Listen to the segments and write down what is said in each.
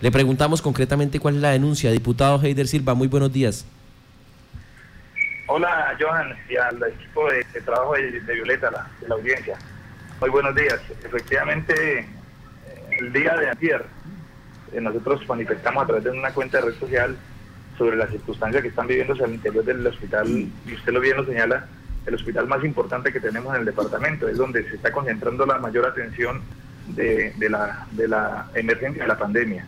Le preguntamos concretamente cuál es la denuncia. Diputado Heider Silva, muy buenos días. Hola, Johan, y al equipo de, trabajo de, Violeta, de la audiencia. Muy buenos días. Efectivamente, el día de ayer, eh, nosotros manifestamos a través de una cuenta de red social sobre las circunstancias que están viviéndose al interior del hospital, y usted lo bien lo señala, el hospital más importante que tenemos en el departamento, es donde se está concentrando la mayor atención de, la, de la emergencia de la pandemia.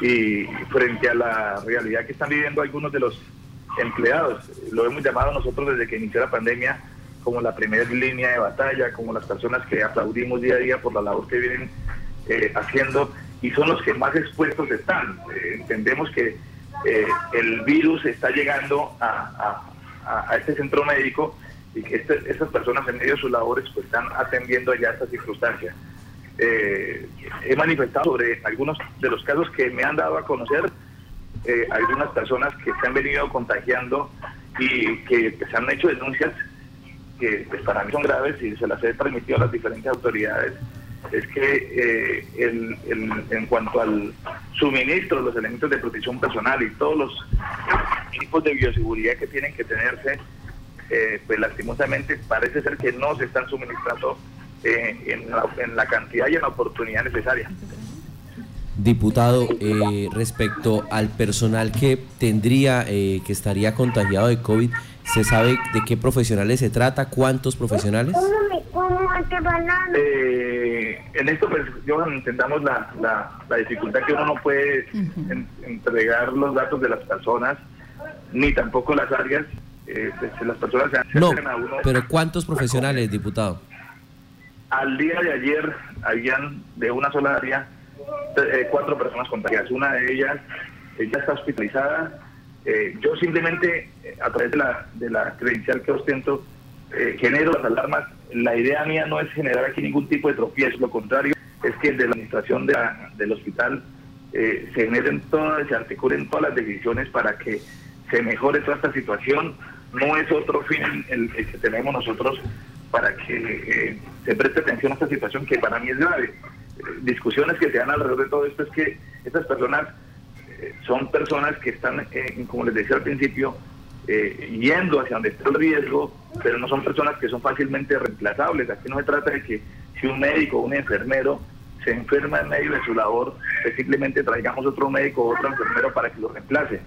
Y frente a la realidad que están viviendo algunos de los empleados, lo hemos llamado nosotros desde que inició la pandemia como la primera línea de batalla, como las personas que aplaudimos día a día por la labor que vienen eh, haciendo y son los que más expuestos están. Eh, entendemos que eh, el virus está llegando a, este centro médico y que este, estas personas en medio de sus labores pues están atendiendo ya esta circunstancia. he manifestado sobre algunos de los casos que me han dado a conocer algunas personas que se han venido contagiando y que se han hecho denuncias que pues, para mí son graves y se las he transmitido a las diferentes autoridades es que eh, en cuanto al suministro, los elementos de protección personal y todos los tipos de bioseguridad que tienen que tenerse, eh, pues lastimosamente parece ser que no se están suministrando eh, en, la, en, la, cantidad y en la oportunidad necesaria. Diputado, respecto al personal que tendría, que estaría contagiado de COVID, ¿se sabe de qué profesionales se trata? ¿Cuántos profesionales? Eh, en esto, pues, yo entendamos la, la, dificultad que uno no puede entregar los datos de las personas, ni tampoco las áreas. Eh, pues, las personas se no, a uno. Pero ¿cuántos profesionales, diputado? Al día de ayer habían de una sola área eh, cuatro personas contagiadas. Una de ellas ella está hospitalizada. Eh, yo simplemente, a través de la, de la credencial que ostento, genero las alarmas la idea mía no es generar aquí ningún tipo de tropiezo, lo contrario es que de la administración del hospital eh, se generen todas, se articulen todas las decisiones para que se mejore toda esta situación. No es otro fin el, que tenemos nosotros para que eh, se preste atención a esta situación que para mí es grave. Eh, discusiones que se dan alrededor de todo esto es que estas personas son personas que están, como les decía al principio, eh, yendo hacia donde está el riesgo, pero no son personas que son fácilmente reemplazables. Aquí no se trata de que si un médico o un enfermero se enferma en medio de su labor, pues simplemente traigamos otro médico o otro enfermero para que lo reemplace.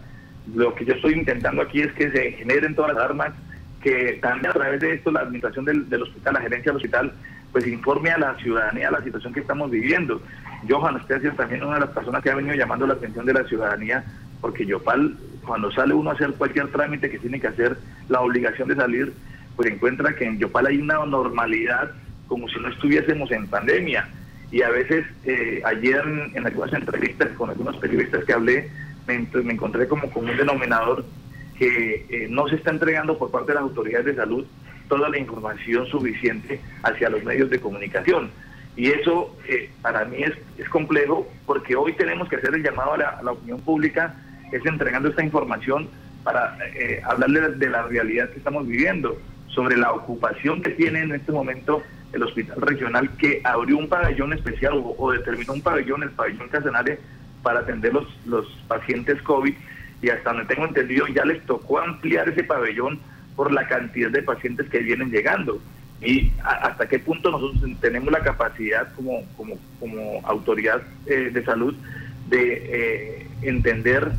Lo que yo estoy intentando aquí es que se generen todas las armas, que también a través de esto la administración del, del hospital, la gerencia del hospital, pues informe a la ciudadanía la situación que estamos viviendo. Johan, usted ha sido también una de las personas que ha venido llamando la atención de la ciudadanía, porque Yopal cuando sale uno a hacer cualquier trámite que tiene que hacer, la obligación de salir, pues encuentra que en Yopal hay una normalidad como si no estuviésemos en pandemia. Y a veces, eh, ayer en, algunas entrevistas con algunos periodistas que hablé, me, me encontré como con un denominador que eh, no se está entregando por parte de las autoridades de salud toda la información suficiente hacia los medios de comunicación. Y eso eh, para mí es, es complejo porque hoy tenemos que hacer el llamado a la, opinión pública es entregando esta información para eh, hablarle de la realidad que estamos viviendo, sobre la ocupación que tiene en este momento el hospital regional que abrió un pabellón especial o, determinó un pabellón, el pabellón Casanare, para atender los, los pacientes COVID y hasta donde tengo entendido ya les tocó ampliar ese pabellón por la cantidad de pacientes que vienen llegando y hasta qué punto nosotros tenemos la capacidad como, como, como autoridad eh, de salud de eh, entender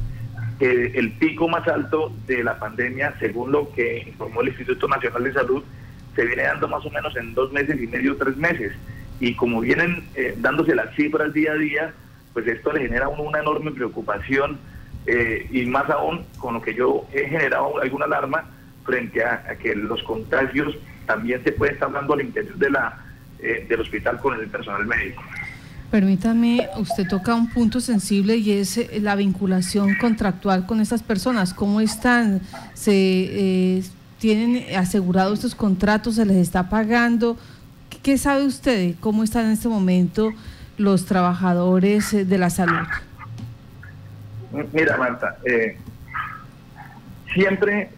el pico más alto de la pandemia, según lo que informó el Instituto Nacional de Salud, se viene dando más o menos en dos meses y medio, tres meses. Y como vienen eh, dándose las cifras día a día, pues esto le genera una enorme preocupación eh, y más aún con lo que yo he generado alguna alarma frente a, que los contagios también se pueden estar dando al interior de la, eh, del hospital con el personal médico. Permítame, usted toca un punto sensible y es eh, la vinculación contractual con estas personas. ¿Cómo están? ¿Se eh, tienen asegurados estos contratos? ¿Se les está pagando? ¿Qué sabe usted? ¿Cómo están en este momento los trabajadores eh, de la salud? Mira, Marta, siempre,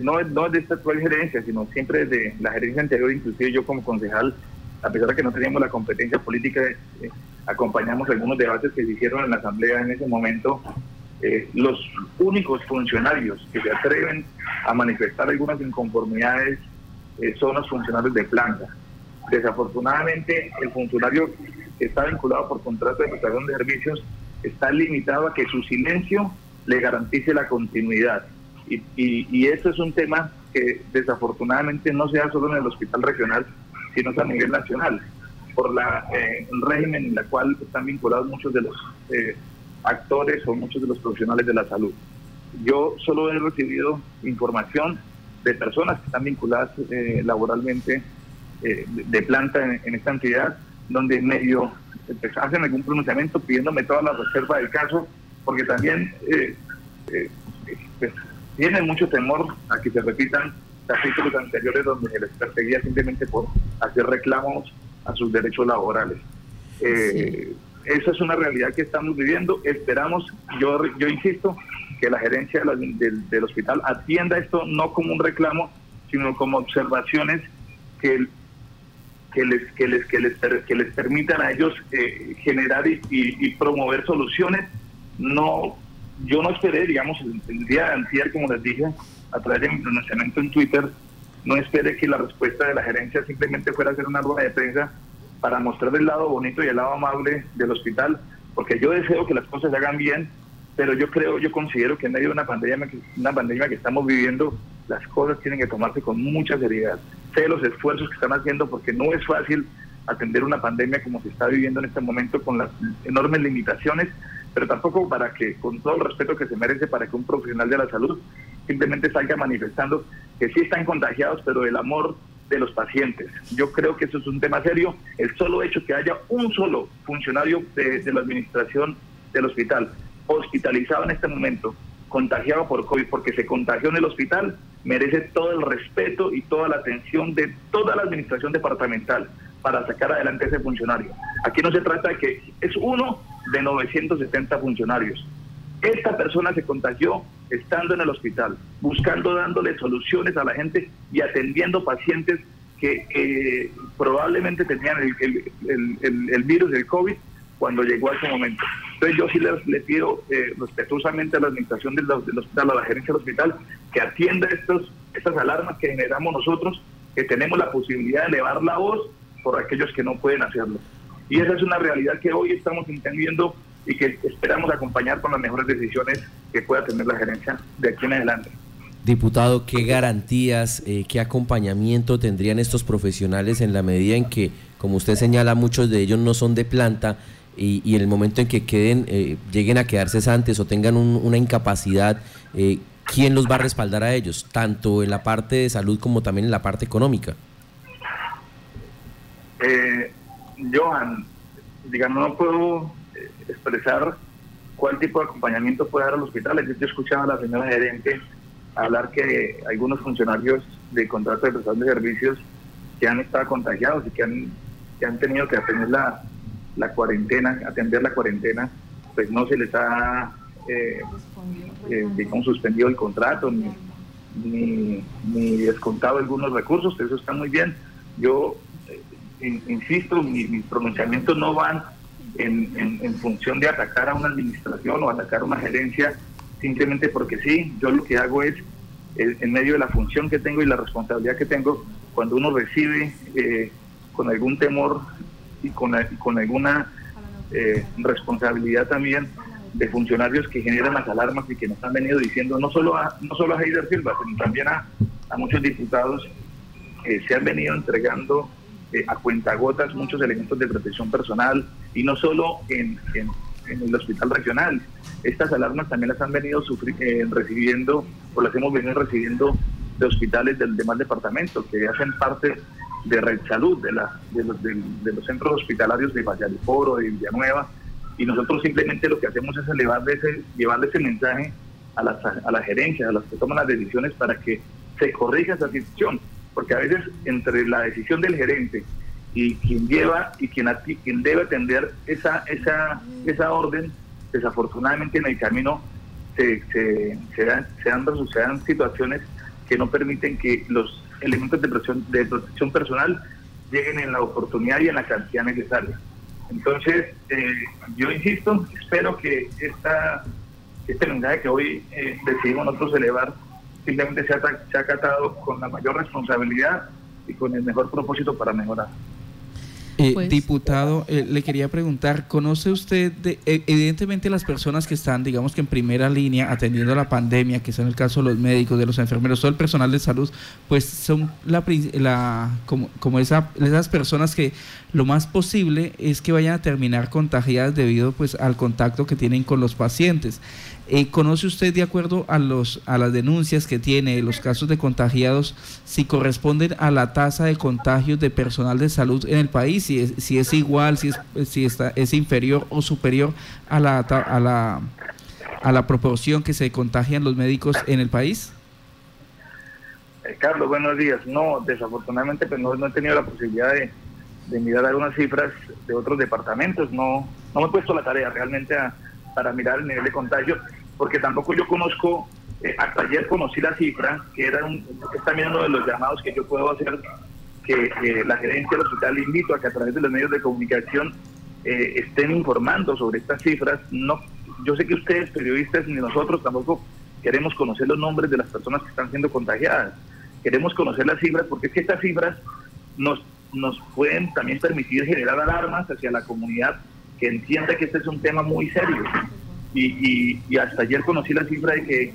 no, no de esta actual gerencia, sino siempre de la gerencia anterior, inclusive yo como concejal, a pesar de que no teníamos la competencia política, eh, acompañamos algunos debates que se hicieron en la Asamblea en ese momento. Eh, los únicos funcionarios que se atreven a manifestar algunas inconformidades eh, son los funcionarios de planta. Desafortunadamente, el funcionario que está vinculado por contrato de prestación de servicios está limitado a que su silencio le garantice la continuidad. Y, y, eso es un tema que desafortunadamente no se da solo en el hospital regional, sino a nivel nacional, por la, eh, régimen en el cual están vinculados muchos de los eh, actores o muchos de los profesionales de la salud. Yo solo he recibido información de personas que están vinculadas eh, laboralmente de, planta en, esta entidad, donde medio pues, hacen algún pronunciamiento pidiéndome toda la reserva del caso, porque también pues, tienen mucho temor a que se repitan capítulos anteriores donde se les perseguía simplemente por hacer reclamos a sus derechos laborales. Eh, esa es una realidad que estamos viviendo. Esperamos, yo, yo insisto, que la gerencia del, hospital atienda esto no como un reclamo, sino como observaciones que, que, les, que, les, que, les, que les permitan a ellos eh, generar y, promover soluciones. No, yo no esperé, digamos, el, día de antier, como les dije, a través de mi pronunciamiento en Twitter, no espere que la respuesta de la gerencia simplemente fuera hacer una rueda de prensa para mostrar el lado bonito y el lado amable del hospital, porque yo deseo que las cosas se hagan bien, pero yo creo, yo considero que en medio de una pandemia, una pandemia que estamos viviendo, las cosas tienen que tomarse con mucha seriedad. Sé los esfuerzos que están haciendo porque no es fácil atender una pandemia como se está viviendo en este momento con las enormes limitaciones, pero tampoco para que, con todo el respeto que se merece, para que un profesional de la salud simplemente salga manifestando que sí están contagiados, pero el amor de los pacientes. Yo creo que eso es un tema serio. El solo hecho que haya un solo funcionario de, la administración del hospital hospitalizado en este momento, contagiado por COVID, porque se contagió en el hospital, merece todo el respeto y toda la atención de toda la administración departamental para sacar adelante ese funcionario. Aquí no se trata de que es uno de 970 funcionarios. Esta persona se contagió estando en el hospital, buscando, dándole soluciones a la gente y atendiendo pacientes que probablemente tenían el, virus del COVID cuando llegó a ese momento. Entonces yo sí le, pido eh, respetuosamente a la administración del, hospital, a la gerencia del hospital, que atienda estos, estas alarmas que generamos nosotros, que tenemos la posibilidad de elevar la voz por aquellos que no pueden hacerlo. Y esa es una realidad que hoy estamos entendiendo y que esperamos acompañar con las mejores decisiones que pueda tener la gerencia de aquí en adelante. Diputado, ¿qué garantías, eh, qué acompañamiento tendrían estos profesionales en la medida en que, como usted señala, muchos de ellos no son de planta y, en el momento en que queden, eh, lleguen a quedarse antes o tengan una incapacidad, eh, ¿quién los va a respaldar a ellos, tanto en la parte de salud como también en la parte económica? Johan, digamos, no puedo expresar cuál tipo de acompañamiento puede dar al hospital. Yo escuchaba a la señora gerente hablar que algunos funcionarios de contrato de prestación de servicios que han estado contagiados y que han, que han tenido que atender la, la cuarentena, atender la cuarentena, pues no se les ha, eh, eh, digamos, suspendido el contrato ni, ni, descontado algunos recursos, eso está muy bien. Yo eh, insisto, mis pronunciamientos no van en, función de atacar a una administración o atacar a una gerencia simplemente porque sí. Yo lo que hago es, en medio de la función que tengo y la responsabilidad que tengo, cuando uno recibe con algún temor y con, con alguna eh, responsabilidad también de funcionarios que generan las alarmas y que nos han venido diciendo, no solo a, no solo a Heider Silva, sino también a, a muchos diputados se han venido entregando eh, a cuentagotas muchos elementos de protección personal y no solo en, el hospital regional. Estas alarmas también las han venido eh, recibiendo o las hemos venido recibiendo de hospitales del demás departamento que hacen parte de Red Salud, de, la, de, los, de, los centros hospitalarios de Valladolid, de Villanueva, y nosotros simplemente lo que hacemos es elevarle ese, llevarle ese mensaje a las, a las gerencias, a las que toman las decisiones para que se corrija esa situación porque a veces entre la decisión del gerente y quien lleva y quien, quien debe atender esa, esa, esa orden, desafortunadamente en el camino se, se, se, dan, se, dan, situaciones que no permiten que los elementos de protección, de protección personal lleguen en la oportunidad y en la cantidad necesaria. Entonces, eh, yo insisto, espero que esta, este mensaje que hoy eh, decidimos nosotros elevar simplemente sea, ha acatado con la mayor responsabilidad y con el mejor propósito para mejorar. Eh, pues, diputado, eh, le quería preguntar, ¿conoce usted, de, e, evidentemente las personas que están, digamos que en primera línea atendiendo la pandemia, que son el caso de los médicos, de los enfermeros, todo el personal de salud, pues son la, la como, como esa, esas personas que lo más posible es que vayan a terminar contagiadas debido pues al contacto que tienen con los pacientes. Eh, ¿Conoce usted de acuerdo a los a las denuncias que tiene los casos de contagiados si corresponden a la tasa de contagios de personal de salud en el país? Si es, si es igual, si es si está es inferior o superior a la a la a la proporción que se contagian los médicos en el país. Eh, Carlos, buenos días. No, desafortunadamente pues no, he tenido la posibilidad de, de mirar algunas cifras de otros departamentos. No no me he puesto la tarea realmente a para mirar el nivel de contagio, porque tampoco yo conozco, eh, hasta ayer conocí la cifra, que era un, es también uno de los llamados que yo puedo hacer, que la gerencia del hospital invito a que a través de los medios de comunicación eh, estén informando sobre estas cifras. No, yo sé que ustedes, periodistas, ni nosotros tampoco queremos conocer los nombres de las personas que están siendo contagiadas. Queremos conocer las cifras porque es que estas cifras nos, nos pueden también permitir generar alarmas hacia la comunidad que entienda que este es un tema muy serio. Y, y, hasta ayer conocí la cifra de que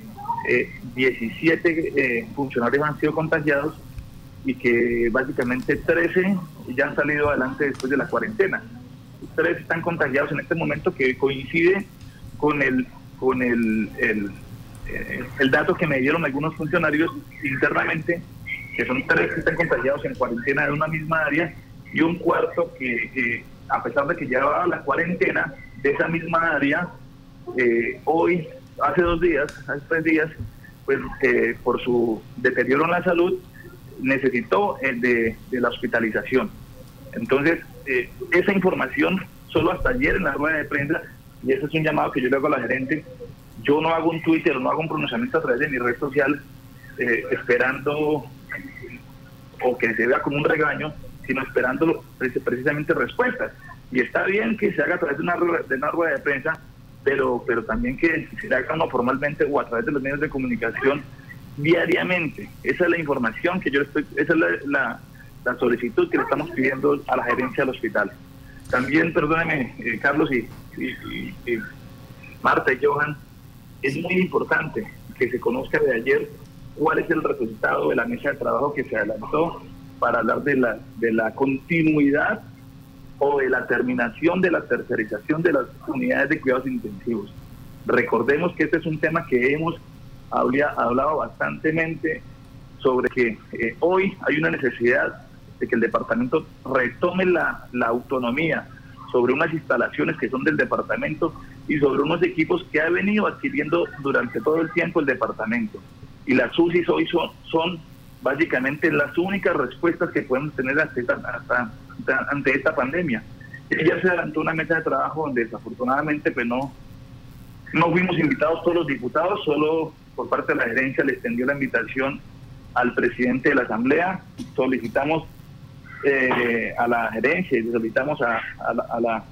17 eh, eh, funcionarios han sido contagiados y que básicamente 13 ya han salido adelante después de la cuarentena. Tres están contagiados en este momento que coincide con el con el, el, eh, el dato que me dieron algunos funcionarios internamente, que son tres que están contagiados en cuarentena de una misma área y un cuarto que a pesar de que llevaba la cuarentena de esa misma área, eh, hoy, hace dos días, hace tres días, pues eh, por su deterioro en la salud, necesitó el de, la hospitalización. Entonces, eh, esa información, solo hasta ayer en la rueda de prensa, y ese es un llamado que yo le hago a la gerente, yo no hago un Twitter, no hago un pronunciamiento a través de mi red social esperando o que se vea como un regaño, sino esperando precisamente respuestas. Y está bien que se haga a través de una, de una rueda de prensa, pero, pero también que se haga no formalmente o a través de los medios de comunicación diariamente. Esa es la información que yo estoy, esa es la, la, solicitud que le estamos pidiendo a la gerencia del hospital. También, perdóneme, eh, Carlos y, y, Marta y Johan, es muy importante que se conozca de ayer cuál es el resultado de la mesa de trabajo que se adelantó para hablar de la, de la continuidad o de la terminación de la tercerización de las unidades de cuidados intensivos. Recordemos que este es un tema que hemos hablado bastantemente sobre que eh, hoy hay una necesidad de que el departamento retome la, la autonomía sobre unas instalaciones que son del departamento y sobre unos equipos que ha venido adquiriendo durante todo el tiempo el departamento. Y las UCIs hoy son, son básicamente las únicas respuestas que podemos tener ante esta, ante esta pandemia. Ya se adelantó una mesa de trabajo donde desafortunadamente pues no, no fuimos invitados todos los diputados, solo por parte de la gerencia le extendió la invitación al presidente de la Asamblea, solicitamos eh, a la gerencia y solicitamos a, a, la,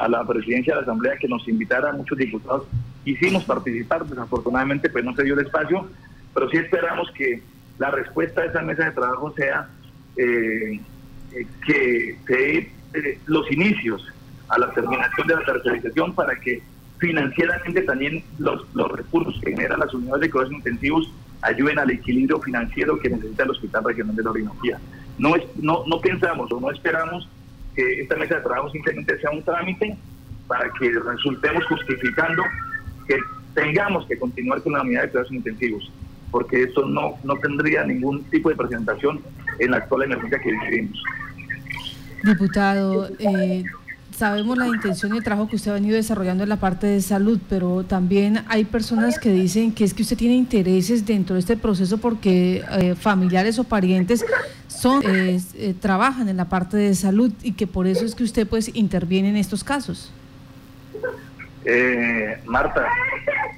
a la presidencia de la Asamblea que nos invitara a muchos diputados. Quisimos participar, desafortunadamente pues no se dio el espacio, pero sí esperamos que la respuesta de esa mesa de trabajo sea eh, eh, que se eh, los inicios a la terminación de la tercerización para que financieramente también los, los recursos que generan las unidades de cuidados intensivos ayuden al equilibrio financiero que necesita el Hospital Regional de la Orinoquía. No, es, no, no pensamos o no esperamos que esta mesa de trabajo simplemente sea un trámite para que resultemos justificando que tengamos que continuar con la unidad de cuidados intensivos porque eso no, no tendría ningún tipo de presentación en la actual emergencia que vivimos. Diputado, eh, sabemos la intención y el trabajo que usted ha venido desarrollando en la parte de salud, pero también hay personas que dicen que es que usted tiene intereses dentro de este proceso porque eh, familiares o parientes son eh, trabajan en la parte de salud y que por eso es que usted pues interviene en estos casos. Marta,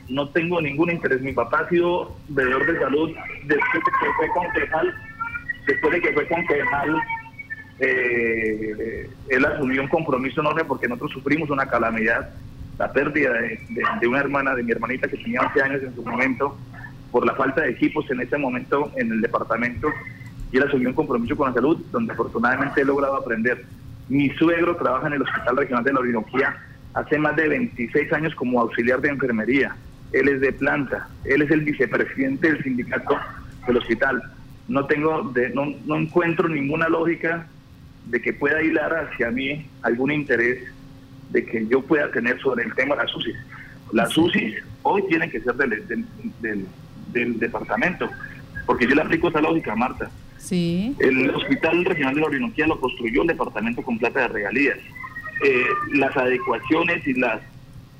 no tengo ningún interés. Mi papá ha sido veedor de salud después de que fue concejal, después de que fue concejal eh, él asumió un compromiso enorme porque nosotros sufrimos una calamidad, la pérdida de, una hermana, de mi hermanita que tenía 11 años en su momento, por la falta de equipos en ese momento en el departamento, y él asumió un compromiso con la salud, donde afortunadamente he logrado aprender. Mi suegro trabaja en el Hospital Regional de la Orinoquía hace más de 26 años como auxiliar de enfermería. Él es de planta, él es el vicepresidente del sindicato del hospital. No tengo, de, no, no encuentro ninguna lógica de que pueda hilar hacia mí algún interés de que yo pueda tener sobre el tema de las UCIs. Las UCIs hoy tienen que ser del, del, departamento, porque yo le aplico esa lógica, Marta. Sí. El Hospital Regional de la Orinoquía lo construyó el departamento con plata de regalías. Eh, las adecuaciones y las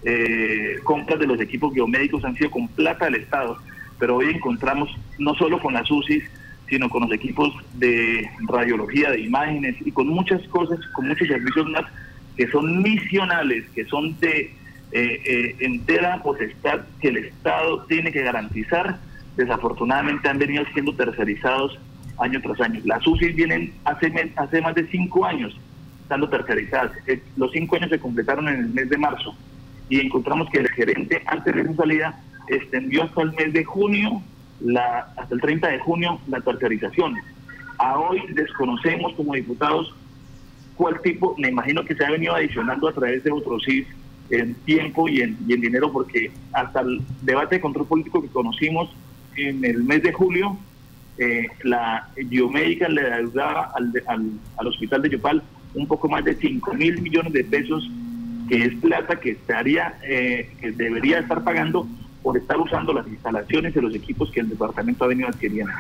eh, compras de los equipos biomédicos han sido con plata del Estado, pero hoy encontramos no solo con las UCIs, sino con los equipos de radiología, de imágenes y con muchas cosas, con muchos servicios más que son misionales, que son de eh, eh, entera potestad que el Estado tiene que garantizar. Desafortunadamente han venido siendo tercerizados año tras año. Las UCI vienen hace, hace más de cinco años estando tercerizadas. Eh, los cinco años se completaron en el mes de marzo y encontramos que el gerente antes de su salida extendió hasta el mes de junio la, hasta el 30 de junio la tercerización. A hoy desconocemos como diputados cuál tipo, me imagino que se ha venido adicionando a través de otros CIS en tiempo y en, dinero, porque hasta el debate de control político que conocimos en el mes de julio, eh, la biomédica le ayudaba al, al, hospital de Yopal un poco más de 5 mil millones de pesos, que es plata que estaría, eh, que debería estar pagando por estar usando las instalaciones y los equipos que el departamento ha venido adquiriendo.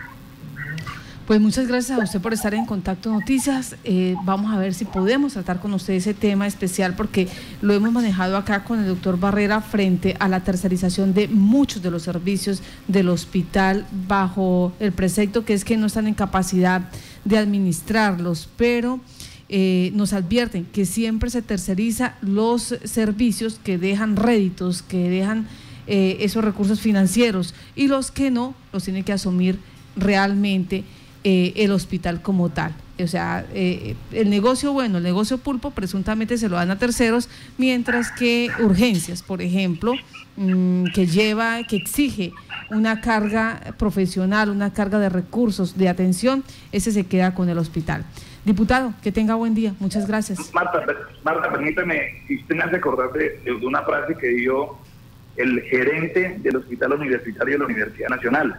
Pues muchas gracias a usted por estar en Contacto Noticias. Eh, vamos a ver si podemos tratar con usted ese tema especial porque lo hemos manejado acá con el doctor Barrera frente a la tercerización de muchos de los servicios del hospital bajo el precepto que es que no están en capacidad de administrarlos, pero eh, nos advierten que siempre se terceriza los servicios que dejan réditos, que dejan eh, esos recursos financieros y los que no los tiene que asumir realmente eh, el hospital como tal. O sea, eh, el negocio bueno, el negocio pulpo presuntamente se lo dan a terceros, mientras que urgencias, por ejemplo, mm, que lleva, que exige una carga profesional, una carga de recursos, de atención, ese se queda con el hospital. Diputado, que tenga buen día. Muchas gracias. Marta, Marta permítame, si me hace acordar de, de una frase que dio el gerente del Hospital Universitario de la Universidad Nacional.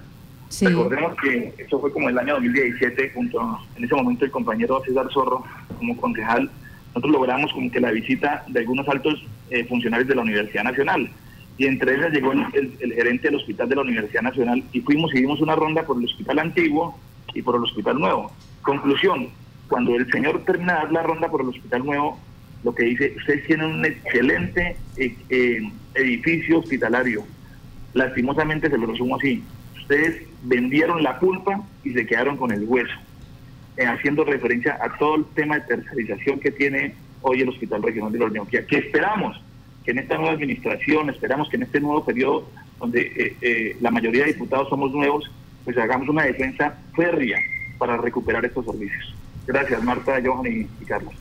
Recordemos que eso fue como el año 2017, junto en ese momento el compañero César Zorro como concejal, nosotros logramos como que la visita de algunos altos eh, funcionarios de la Universidad Nacional. Y entre ellas llegó el, gerente del Hospital de la Universidad Nacional y fuimos y dimos una ronda por el Hospital Antiguo y por el Hospital Nuevo. Conclusión, cuando el señor termina de dar la ronda por el Hospital Nuevo, lo que dice, ustedes tienen un excelente eh, eh, edificio hospitalario. Lastimosamente se lo resumo así. Ustedes vendieron la culpa y se quedaron con el hueso, eh, haciendo referencia a todo el tema de tercerización que tiene hoy el Hospital Regional de la Orinoquía, que esperamos que en esta nueva administración, esperamos que en este nuevo periodo, donde la mayoría de diputados somos nuevos, pues hagamos una defensa férrea para recuperar estos servicios. Gracias, Marta, Johan y Carlos.